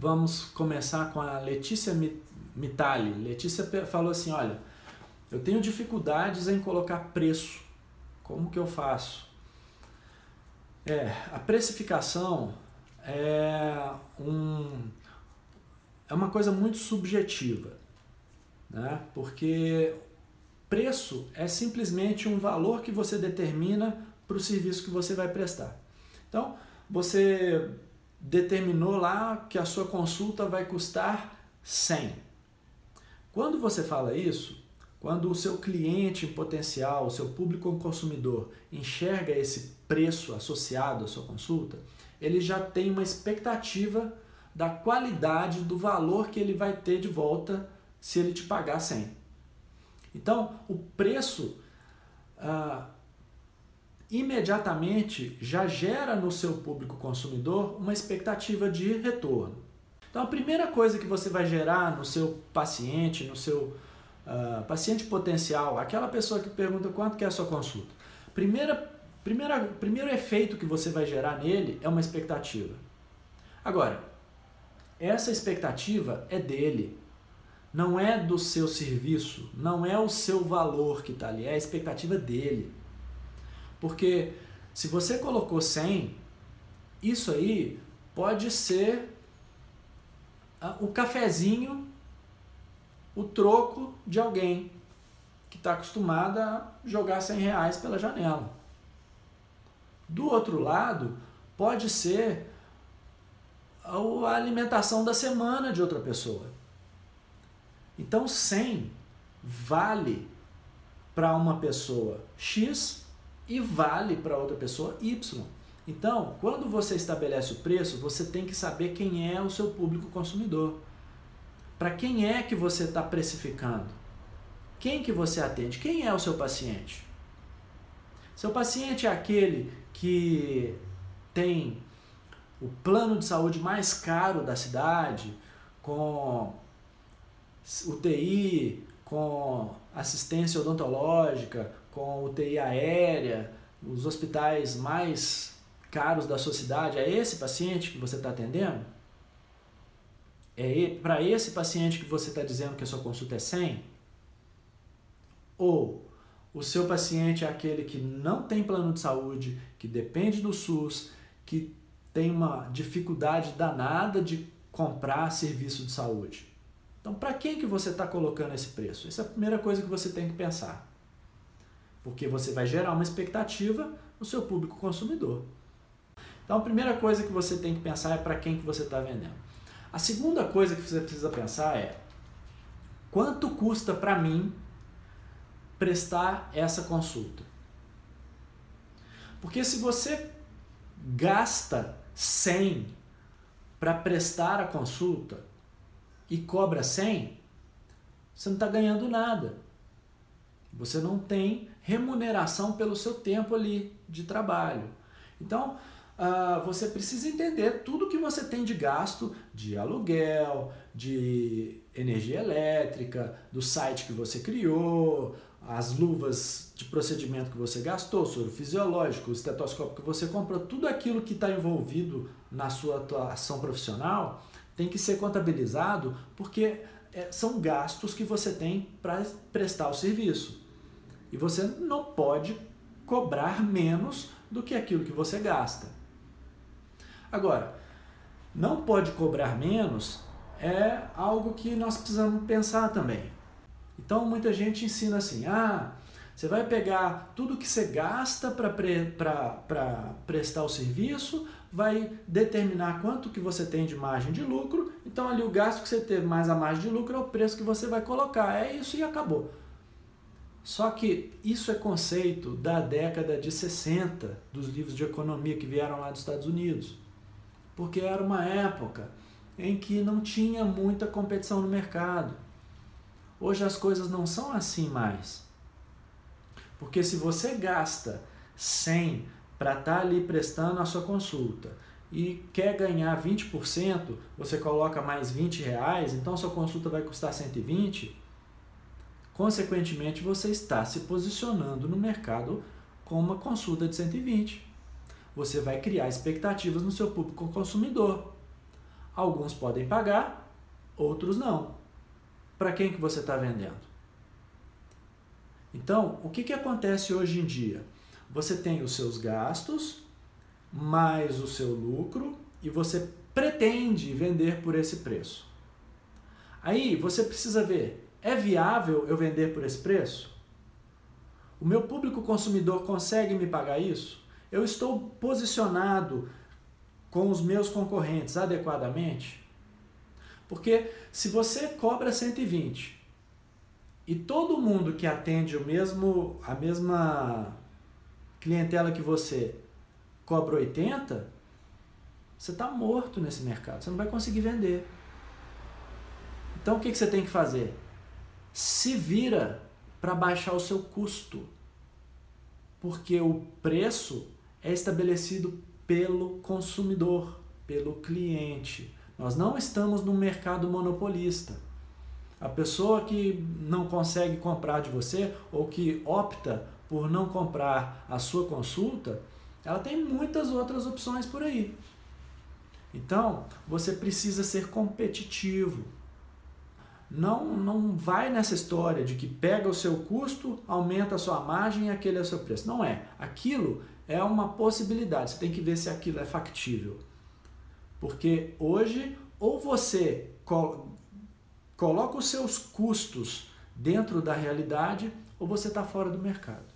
vamos começar com a Letícia Mitali. Letícia falou assim: olha, eu tenho dificuldades em colocar preço. Como que eu faço? É, a precificação é, um, é uma coisa muito subjetiva, né? porque preço é simplesmente um valor que você determina para o serviço que você vai prestar. Então, você determinou lá que a sua consulta vai custar 100. Quando você fala isso, quando o seu cliente potencial, o seu público consumidor enxerga esse preço associado à sua consulta, ele já tem uma expectativa da qualidade do valor que ele vai ter de volta se ele te pagar 100. Então, o preço ah, imediatamente já gera no seu público consumidor uma expectativa de retorno. Então, a primeira coisa que você vai gerar no seu paciente, no seu uh, paciente potencial, aquela pessoa que pergunta quanto que é a sua consulta, primeira, primeira, primeiro efeito que você vai gerar nele é uma expectativa. Agora, essa expectativa é dele, não é do seu serviço, não é o seu valor que está ali, é a expectativa dele. Porque se você colocou 100, isso aí pode ser o cafezinho, o troco de alguém que está acostumado a jogar 100 reais pela janela. Do outro lado, pode ser a alimentação da semana de outra pessoa. Então 100 vale para uma pessoa X e vale para outra pessoa Y. Então, quando você estabelece o preço, você tem que saber quem é o seu público consumidor. Para quem é que você está precificando? Quem que você atende? Quem é o seu paciente? Seu paciente é aquele que tem o plano de saúde mais caro da cidade, com UTI, com assistência odontológica, com UTI aérea, os hospitais mais caros da sua cidade, é esse paciente que você está atendendo? É para esse paciente que você está dizendo que a sua consulta é 100? Ou o seu paciente é aquele que não tem plano de saúde, que depende do SUS, que tem uma dificuldade danada de comprar serviço de saúde? Então, para quem que você está colocando esse preço? Essa é a primeira coisa que você tem que pensar porque você vai gerar uma expectativa no seu público consumidor. Então a primeira coisa que você tem que pensar é para quem que você está vendendo. A segunda coisa que você precisa pensar é quanto custa para mim prestar essa consulta? Porque se você gasta 100 para prestar a consulta e cobra 100, você não está ganhando nada. Você não tem remuneração pelo seu tempo ali de trabalho. Então, uh, você precisa entender tudo que você tem de gasto de aluguel, de energia elétrica, do site que você criou, as luvas de procedimento que você gastou, soro fisiológico, o estetoscópio que você comprou, tudo aquilo que está envolvido na sua atuação profissional tem que ser contabilizado porque são gastos que você tem para prestar o serviço. E você não pode cobrar menos do que aquilo que você gasta. Agora, não pode cobrar menos é algo que nós precisamos pensar também. Então muita gente ensina assim: ah, você vai pegar tudo que você gasta para pre, prestar o serviço, vai determinar quanto que você tem de margem de lucro, então ali o gasto que você teve mais a margem de lucro é o preço que você vai colocar. É isso e acabou. Só que isso é conceito da década de 60, dos livros de economia que vieram lá dos Estados Unidos. Porque era uma época em que não tinha muita competição no mercado. Hoje as coisas não são assim mais. Porque se você gasta 100 para estar tá ali prestando a sua consulta e quer ganhar 20%, você coloca mais 20 reais, então sua consulta vai custar 120, Consequentemente, você está se posicionando no mercado com uma consulta de 120. Você vai criar expectativas no seu público consumidor. Alguns podem pagar, outros não. Para quem que você está vendendo? Então, o que, que acontece hoje em dia? Você tem os seus gastos, mais o seu lucro, e você pretende vender por esse preço. Aí você precisa ver, é viável eu vender por esse preço? O meu público consumidor consegue me pagar isso? Eu estou posicionado com os meus concorrentes adequadamente? Porque se você cobra 120 e todo mundo que atende o mesmo a mesma clientela que você cobra 80, você está morto nesse mercado, você não vai conseguir vender. Então o que, que você tem que fazer? Se vira para baixar o seu custo. Porque o preço é estabelecido pelo consumidor, pelo cliente. Nós não estamos num mercado monopolista. A pessoa que não consegue comprar de você ou que opta por não comprar a sua consulta, ela tem muitas outras opções por aí. Então, você precisa ser competitivo. Não, não vai nessa história de que pega o seu custo, aumenta a sua margem e aquele é o seu preço. Não é. Aquilo é uma possibilidade. Você tem que ver se aquilo é factível. Porque hoje, ou você coloca os seus custos dentro da realidade, ou você está fora do mercado.